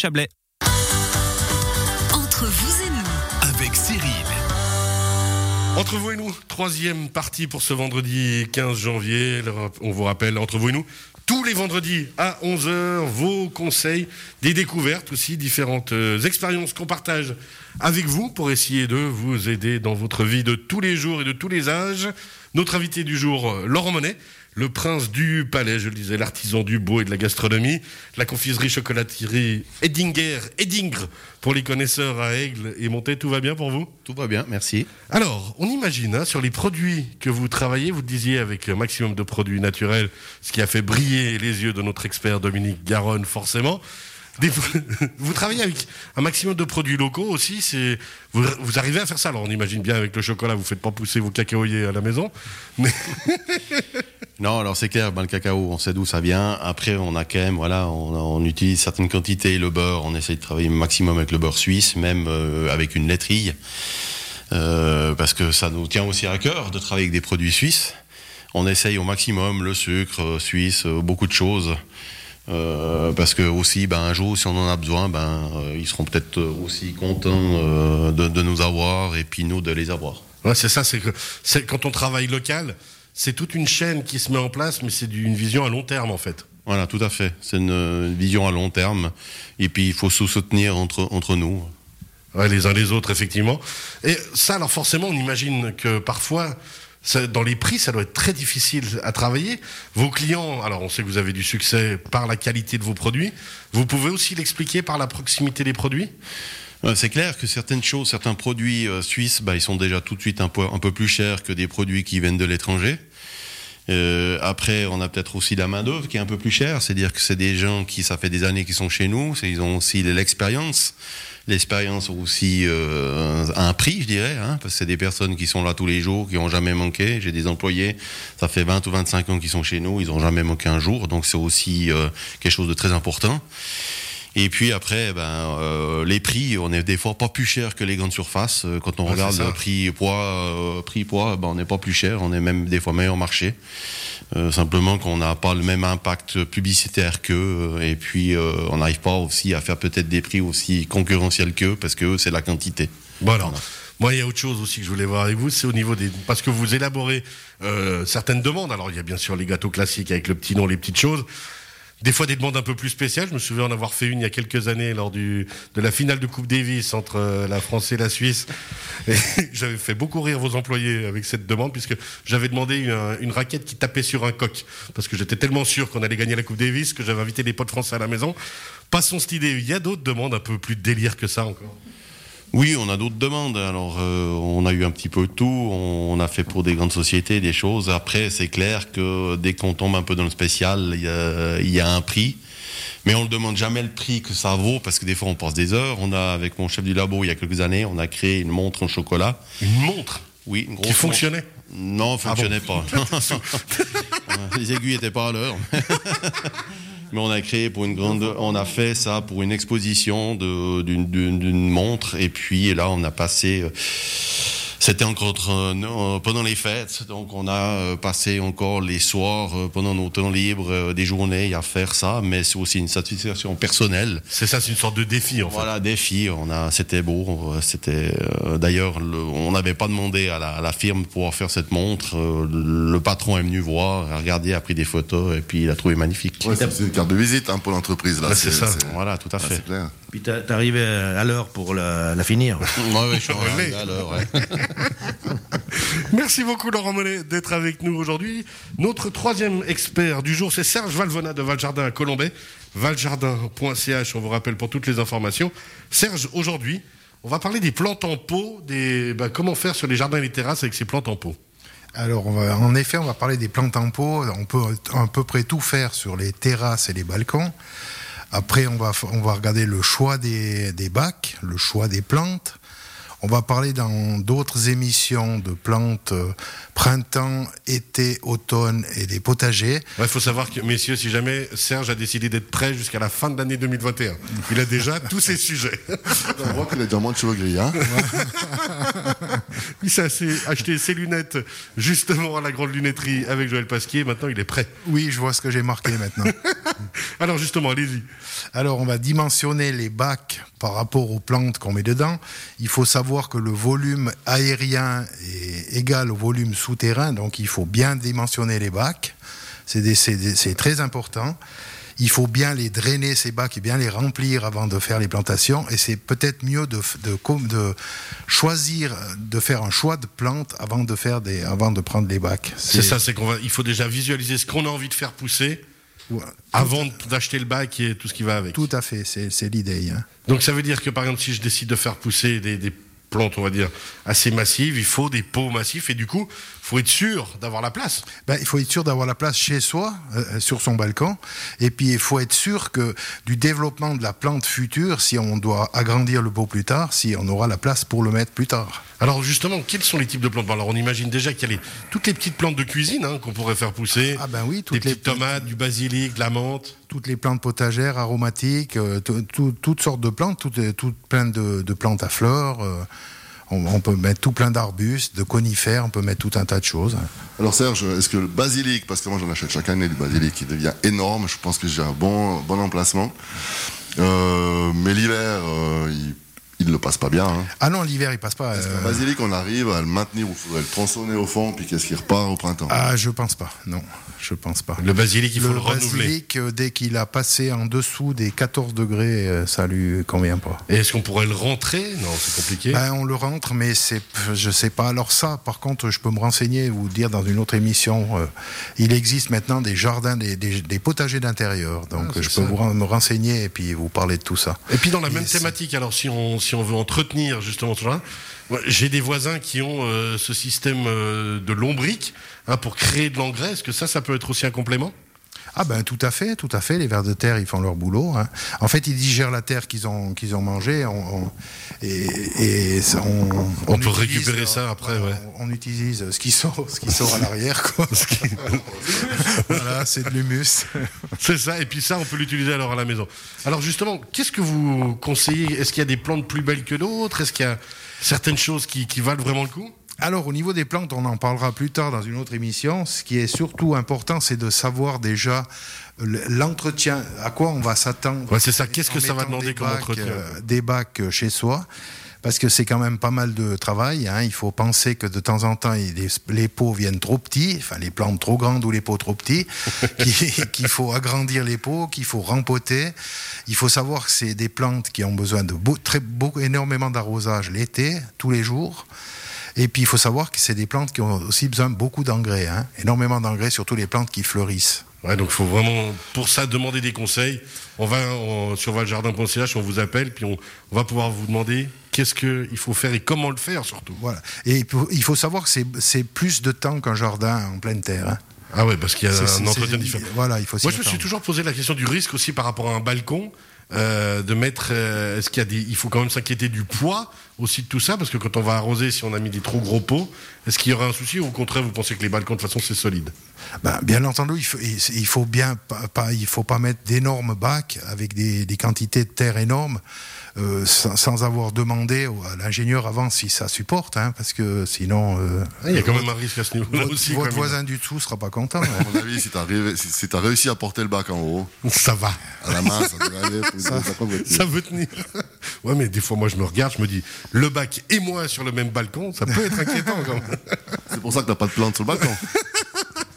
Chablais. Entre vous et nous, avec Cyril. Entre vous et nous, troisième partie pour ce vendredi 15 janvier. On vous rappelle, entre vous et nous, tous les vendredis à 11h, vos conseils, des découvertes aussi, différentes euh, expériences qu'on partage avec vous pour essayer de vous aider dans votre vie de tous les jours et de tous les âges. Notre invité du jour, Laurent Monet, le prince du palais, je le disais, l'artisan du beau et de la gastronomie, la confiserie chocolaterie Edinger, Edingre, pour les connaisseurs à Aigle et Monté, tout va bien pour vous? Tout va bien, merci. Alors, on imagine, hein, sur les produits que vous travaillez, vous le disiez avec un maximum de produits naturels, ce qui a fait briller les yeux de notre expert Dominique Garonne, forcément. vous travaillez avec un maximum de produits locaux aussi. Vous, arrivez à faire ça. Alors on imagine bien avec le chocolat, vous faites pas pousser vos cacaoyers à la maison. non, alors c'est clair. Ben, le cacao, on sait d'où ça vient. Après, on a quand même, voilà, on, utilise certaines quantités. Le beurre, on essaye de travailler maximum avec le beurre suisse, même euh, avec une laiterie, euh, parce que ça nous tient aussi à cœur de travailler avec des produits suisses. On essaye au maximum le sucre euh, suisse, beaucoup de choses. Euh, parce que aussi, ben, un jour, si on en a besoin, ben, euh, ils seront peut-être aussi contents euh, de, nous avoir et puis nous de les avoir. Ouais, c'est ça, c'est que quand on travaille local, c'est toute une chaîne qui se met en place, mais c'est une vision à long terme en fait. Voilà, tout à fait. C'est une, vision à long terme. Et puis il faut se soutenir entre, entre nous. Ouais, les uns les autres, effectivement. Et ça, alors forcément, on imagine que parfois, dans les prix, ça doit être très difficile à travailler. Vos clients, alors on sait que vous avez du succès par la qualité de vos produits. Vous pouvez aussi l'expliquer par la proximité des produits? C'est clair que certaines choses, certains produits euh, suisses, bah, ils sont déjà tout de suite un peu, un peu plus chers que des produits qui viennent de l'étranger. Euh, après, on a peut-être aussi la main d'œuvre qui est un peu plus chère, c'est-à-dire que c'est des gens qui, ça fait des années qu'ils sont chez nous, ils ont aussi l'expérience l'expérience aussi euh, un prix, je dirais, hein, parce que c'est des personnes qui sont là tous les jours, qui n'ont jamais manqué. J'ai des employés, ça fait 20 ou 25 ans qu'ils sont chez nous, ils n'ont jamais manqué un jour, donc c'est aussi euh, quelque chose de très important. Et puis après, ben, euh, les prix, on est des fois pas plus cher que les grandes surfaces. Euh, quand on regarde le prix poids, euh, prix poids, ben, on n'est pas plus cher, on est même des fois meilleur marché. simplement qu'on n'a pas le même impact publicitaire qu'eux, et puis on n'arrive pas aussi à faire peut-être des prix aussi concurrentiels qu'eux, parce que c'est la quantité. Voilà. Moi, il y a autre chose aussi que je voulais voir avec vous, c'est au niveau des... Parce que vous élaborez certaines demandes. Alors, il y a bien sûr les gâteaux classiques avec le petit nom, les petites choses des fois des demandes un peu plus spéciales. Je me souviens en avoir fait une il y a quelques années lors du, de la finale de Coupe Davis entre euh, la France et la Suisse. j'avais fait beaucoup rire vos employés avec cette demande puisque j'avais demandé une, raquette qui tapait sur un coq parce que j'étais tellement sûr qu'on allait gagner la Coupe Davis que j'avais invité des potes français à la maison. Passons cette idée. Il y a d'autres demandes un peu plus délire que ça encore. Oui, on a d'autres demandes. Alors, euh, on a eu un petit peu de tout. On, a fait pour des grandes sociétés des choses. Après, c'est clair que dès qu'on tombe un peu dans le spécial, il y a, un prix. Mais on ne demande jamais le prix que ça vaut parce que des fois on passe des heures. On a, avec mon chef du labo, il y a quelques années, on a créé une montre en chocolat. Une montre? Oui, une grosse Qui fonctionnait? Non, fonctionnait ah pas. Les aiguilles n'étaient pas à l'heure. Mais on a créé pour une grande, on a fait ça pour une exposition d'une montre. Et puis là on a passé euh, c'était encore euh, pendant les fêtes, donc on a euh, passé encore les soirs euh, pendant nos temps libres, des journées à faire ça, mais c'est aussi une satisfaction personnelle. C'est ça, c'est une sorte de défi en fait. Voilà, défi. On a, c'était beau. C'était d'ailleurs, on n'avait pas demandé à la, firme pour faire cette montre. le patron est venu voir, a regardé, a pris des photos et puis il a trouvé magnifique. c'est une carte de visite hein, pour l'entreprise là. c'est ça. Voilà, tout à fait. Clair. Puis t'es arrivé à l'heure pour la, finir. oui, je suis arrivé à l'heure. Merci beaucoup Laurent Monet d'être avec nous aujourd'hui. Notre troisième expert du jour, c'est Serge Valvona de Valjardin à Colombay. Valjardin.ch, on vous rappelle pour toutes les informations. Serge, aujourd'hui, on va parler des plantes en pot, bah, comment faire sur les jardins et les terrasses avec ces plantes en pot. Alors, en effet, on va parler des plantes en pot. On peut à peu près tout faire sur les terrasses et les balcons. Après, on va, on va regarder le choix des, des bacs, le choix des plantes. On va parler dans d'autres émissions de plantes euh, printemps, été, automne et des potagers. Il faut savoir que, messieurs, si jamais Serge a décidé d'être prêt jusqu'à la fin de l'année 2021, il a déjà tous ses sujets. On voit qu'il a déjà moins de cheveux gris. Hein il s'est acheté ses lunettes justement à la grande lunetterie avec Joël Pasquier. Maintenant, il est prêt. Oui, je vois ce que j'ai marqué maintenant. Alors justement, allez-y. Alors, on va dimensionner les bacs par rapport aux plantes qu'on met dedans. Il faut savoir que le volume aérien est égal au volume souterrain, donc il faut bien dimensionner les bacs. C'est très important. Il faut bien les drainer, ces bacs, et bien les remplir avant de faire les plantations. Et c'est peut-être mieux de, de, de choisir, de faire un choix de plantes avant de, faire des, avant de prendre les bacs. C'est ça, c'est qu'on va, il faut déjà visualiser ce qu'on a envie de faire pousser Ouais. avant d'acheter le bac et tout ce qui va avec. Tout à fait, c'est c'est l'idée. hein. Donc ça veut dire que par exemple, si je décide de faire pousser des, des plantes, on va dire, assez massives, il faut des pots massifs et du coup, faut être sûr d'avoir la place. Ben, il faut être sûr d'avoir la place chez soi, euh, sur son balcon. Et puis, il faut être sûr que du développement de la plante future, si on doit agrandir le pot plus tard, si on aura la place pour le mettre plus tard. Alors justement, quels sont les types de plantes? Alors on imagine déjà qu'il y a les- toutes les petites plantes de cuisine hein, qu'on pourrait faire pousser. Ah ben oui, des toutes les, petites tomates, du basilic, de la menthe. Toutes les plantes potagères, aromatiques, euh, tout- tout- toutes sortes de plantes, toutes, plein de, plantes à fleurs. euh, on, peut mettre tout plein d'arbustes, de conifères, on peut mettre tout un tas de choses. Alors Serge, est-ce que le basilic, parce que moi j'en achète chaque année du basilic, qui devient énorme, je pense que j'ai un bon, bon emplacement. Euh, mais l'hiver, il, il le passe pas bien. Hein. Ah non, l'hiver, il passe pas. Que euh, le basilic, on arrive à le maintenir ou il faudrait le tronçonner au fond, puis qu'est-ce qui repart au printemps? Ah, je pense pas. Non, je pense pas. Le basilic, il faut le, le renouveler. basilic, euh, dès qu'il a passé en dessous des 14 degrés, euh, ça lui convient pas. Et est-ce qu'on pourrait le rentrer? Non, c'est compliqué. Ben, on le rentre, mais c'est, je sais pas. Alors ça, par contre, je peux me renseigner, vous dire dans une autre émission. euh, il existe maintenant des jardins, des, des- des potagers d'intérieur. Donc Ah, je peux vous me renseigner et puis vous parler de tout ça. Et puis dans la Et même c'est- thématique, alors si on, si on veut entretenir justement ce genre j'ai des voisins qui ont euh, ce système euh, de lombric hein, pour créer de l'engrais. Est-ce que ça, ça peut être aussi un complément? Ah ben tout à fait, tout à fait. Les vers de terre, ils font leur boulot. hein. En fait, ils digèrent la terre qu'ils ont qu'ils ont mangée. On, on- et, et ça, on, On peut utilise, récupérer euh, ça après, voilà, ouais. On, utilise ce qui sort, ce qui sort à l'arrière, quoi. voilà, c'est de l'humus. C'est ça, et puis ça, on peut l'utiliser alors à la maison. Alors justement, qu'est-ce que vous conseillez? Est-ce qu'il y a des plantes plus belles que d'autres? Est-ce qu'il y a certaines choses qui, qui valent vraiment le coup? Alors, au niveau des plantes, on en parlera plus tard dans une autre émission. Ce qui est surtout important, c'est de savoir déjà le- l'entretien, à quoi on va s'attendre. Ouais, c'est ça. Qu'est-ce que ça va demander comme bacs, entretien euh, Des bacs euh, chez soi. Parce que c'est quand même pas mal de travail. hein. Il faut penser que de temps en temps, les, les pots viennent trop petits, enfin les plantes trop grandes ou les pots trop petits, qui- qu'il faut agrandir les pots, qu'il faut rempoter. Il faut savoir que c'est des plantes qui ont besoin de beau- très, énormément d'arrosage l'été, tous les jours. Et puis il faut savoir que c'est des plantes qui ont aussi besoin de beaucoup d'engrais, hein. énormément d'engrais, surtout les plantes qui fleurissent. Ouais, donc il faut vraiment, pour ça, demander des conseils. On va on- sur valjardin.ch, on vous appelle, puis on, on va pouvoir vous demander qu'est-ce qu'il faut faire et comment le faire surtout. Voilà. Et il faut- savoir que c'est- plus de temps qu'un jardin en pleine terre. hein. Ah ouais, parce qu'il y a un entretien différent. Voilà, il faut Moi, je me suis toujours posé la question du risque aussi par rapport à un balcon. euh, de mettre, euh, est-ce qu'il y a des, il faut quand même s'inquiéter du poids aussi de tout ça, parce que quand on va arroser, si on a mis des trop gros pots, est-ce qu'il y aura un souci ou au contraire vous pensez que les balcons de toute façon c'est solide Ben, bien entendu, il faut, il faut bien pas, pas- il faut pas mettre d'énormes bacs avec des, des quantités de terre énormes euh, sans, sans avoir demandé à l'ingénieur avant si ça supporte, hein, parce que sinon euh, Il y a quand même un risque à ce niveau-là votre, aussi. votre voisin du dessous sera pas content. hein. À mon avis, si t'as si, réussi à porter le bac en haut, Ça va. à la main, ça bonne voiture. Ça veut tenir. Ouais, mais des fois, moi, je me regarde, je me dis, le bac et moi sur le même balcon, ça peut être inquiétant quand même. C'est pour ça que t'as pas de plante sur le balcon.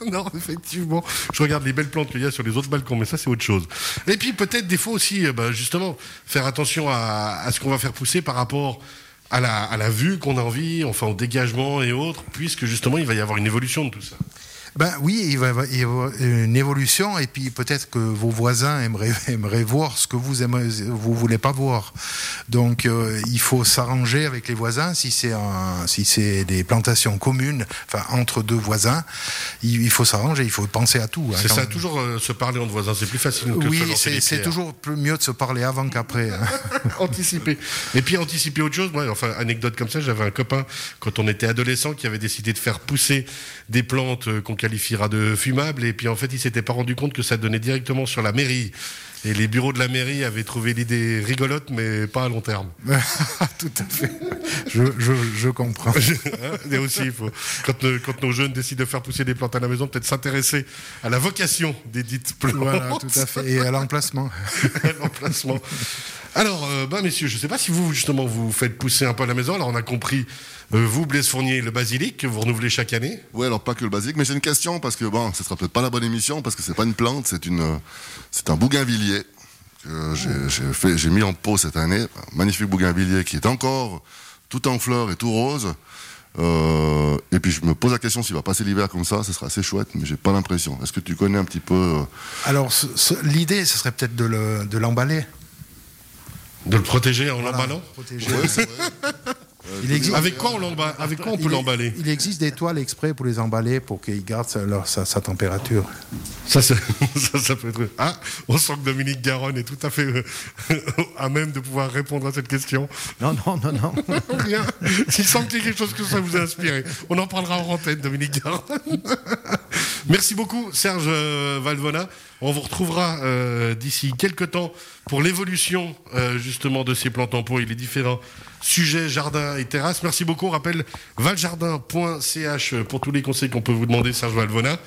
non, effectivement. Je regarde les belles plantes qu'il y a sur les autres balcons, mais ça, c'est autre chose. Et puis, peut-être, des fois aussi, euh, bah, justement, faire attention à, à ce qu'on va faire pousser par rapport à la, à la vue qu'on a envie, enfin, au dégagement et autres, puisque, justement, il va y avoir une évolution de tout ça. Ben oui, il va y avoir une évolution et puis peut-être que vos voisins aimeraient, aimeraient voir ce que vous aimez, vous voulez pas voir. Donc euh, il faut s'arranger avec les voisins si c'est si c'est des plantations communes, enfin entre deux voisins, il, il faut s'arranger, il faut penser à tout. hein, C'est ça, toujours euh, se parler entre voisins, c'est plus facile que Oui, c'est toujours mieux de se parler avant qu'après. hein. anticiper. Et puis anticiper autre chose, moi, enfin, anecdote comme ça, j'avais un copain, quand on était adolescent, qui avait décidé de faire pousser des plantes euh, qu'on qualifiera de fumables, et puis en fait, il s'était pas rendu compte que ça donnait directement sur la mairie Et les bureaux de la mairie avaient trouvé l'idée rigolote, mais pas à long terme. Tout à fait. Je, je, je comprends. Et aussi, il faut, quand, quand nos jeunes décident de faire pousser des plantes à la maison, peut-être s'intéresser à la vocation des dites plantes. Voilà, tout à fait. Et à l'emplacement. l'emplacement. Alors, euh, bah, messieurs, je ne sais pas si vous, justement, vous faites pousser un peu à la maison. Alors, on a compris, euh, vous, Blaise Fournier, le basilic, que vous renouvelez chaque année. Ouais, alors pas que le basique, mais j'ai une question parce que bon, ce sera peut-être pas la bonne émission parce que c'est pas une plante, c'est une, euh, c'est un bougainvillier que j'ai- mis en pot cette année, un magnifique bougainvillier qui est encore tout en fleurs et tout rose. Euh, et puis je me pose la question s'il va passer l'hiver comme ça, ce sera assez chouette, mais j'ai pas l'impression. Est-ce que tu connais un petit peu euh, Alors, l'idée, ce serait peut-être de le- de l'emballer. De le protéger en Voilà, l'emballant protéger. ouais, c'est vrai. Il existe, Avec quoi on, l'emballe Avec quoi on peut l'emballer Il existe des toiles exprès pour les emballer pour qu'ils gardent sa, leur- sa- sa température. ça, ça, ça, ça peut être. Ah, on sent que Dominique Garonne est tout à fait euh, à même de pouvoir répondre à cette question. Non, non, non, non. Rien. Il semble qu'il y ait quelque chose que ça vous a inspiré. On en parlera en antenne, Dominique Garonne. Merci beaucoup, Serge euh, Valvona. On vous retrouvera euh, d'ici quelques temps pour l'évolution euh, justement de ces plantes en pot et les différents sujets jardin et terrasse. Merci beaucoup. On rappelle valjardin.ch pour tous les conseils qu'on peut vous demander, Serge Valvona.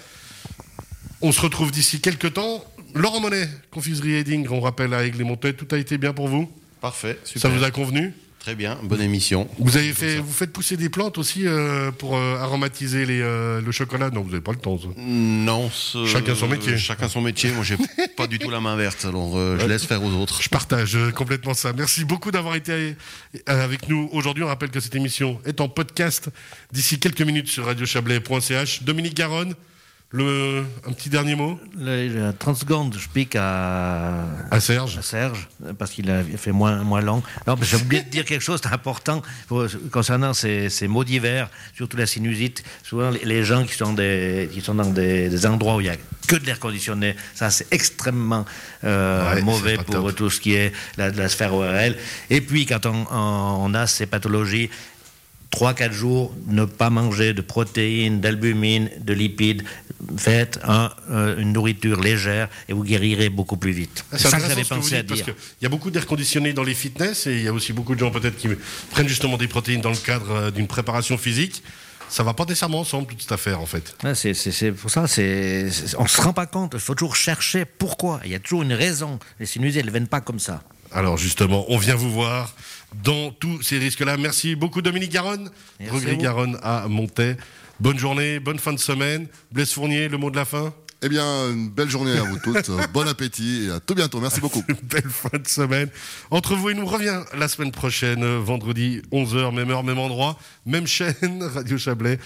On se retrouve d'ici quelques temps. Laurent Monet, confiserie Heading, on rappelle à Aigle-les-Montaies, tout a été bien pour vous? Parfait, Ça super. vous a convenu? Très bien, bonne émission. vous avez fait, vous faites pousser des plantes aussi euh, pour euh, aromatiser les, euh, le chocolat? Non, vous n'avez pas le temps. ça. Non, ce- Chacun son métier. Chacun son métier. Moi, j'ai pas du tout la main verte, alors je laisse faire aux autres. Je partage complètement ça. Merci beaucoup d'avoir été avec nous aujourd'hui. On rappelle que cette émission est en podcast d'ici quelques minutes sur radiochablais.ch. Dominique Garonne, le, un petit dernier mot Le- le 30 secondes, je pique à, à Serge. à Serge, parce qu'il a fait moins, moins long. Non, j'ai oublié de dire quelque chose d'important concernant ces, ces maux d'hiver, surtout la sinusite. Souvent, les, les gens qui sont, des, qui sont dans des, des endroits où il n'y a que de l'air conditionné, ça c'est extrêmement euh, Ouais, mauvais pour top. tout ce qui est la, la sphère ORL. Et puis, quand on, on- on a ces pathologies, 3-4 jours, ne pas manger de protéines, d'albumine, de lipides. Faites un, euh, une nourriture légère et vous guérirez beaucoup plus vite. C'est ça que j'avais que pensé à parce dire. qu'il y a beaucoup d'air conditionné dans les fitness et il y a aussi beaucoup de gens peut-être qui prennent justement des protéines dans le cadre euh, d'une préparation physique. Ça va pas nécessairement ensemble toute cette affaire en fait. Ouais, c'est, pour ça, c'est, on ne se rend pas compte. Il faut toujours chercher pourquoi. Il y a toujours une raison. Les sinusites, elles ne viennent pas comme ça. Alors justement, on vient vous voir dans tous ces risques-là. Merci beaucoup Dominique Garonne, vous. Garonne à Montaix. Bonne journée, bonne fin de semaine. Blaise Fournier, le mot de la fin? Eh bien, une belle journée à vous toutes, euh, bon appétit et à tout bientôt. Merci beaucoup. Une belle fin de semaine. Entre vous et nous revient la semaine prochaine, vendredi 11h, même heure, même endroit, même chaîne, Radio Chablais.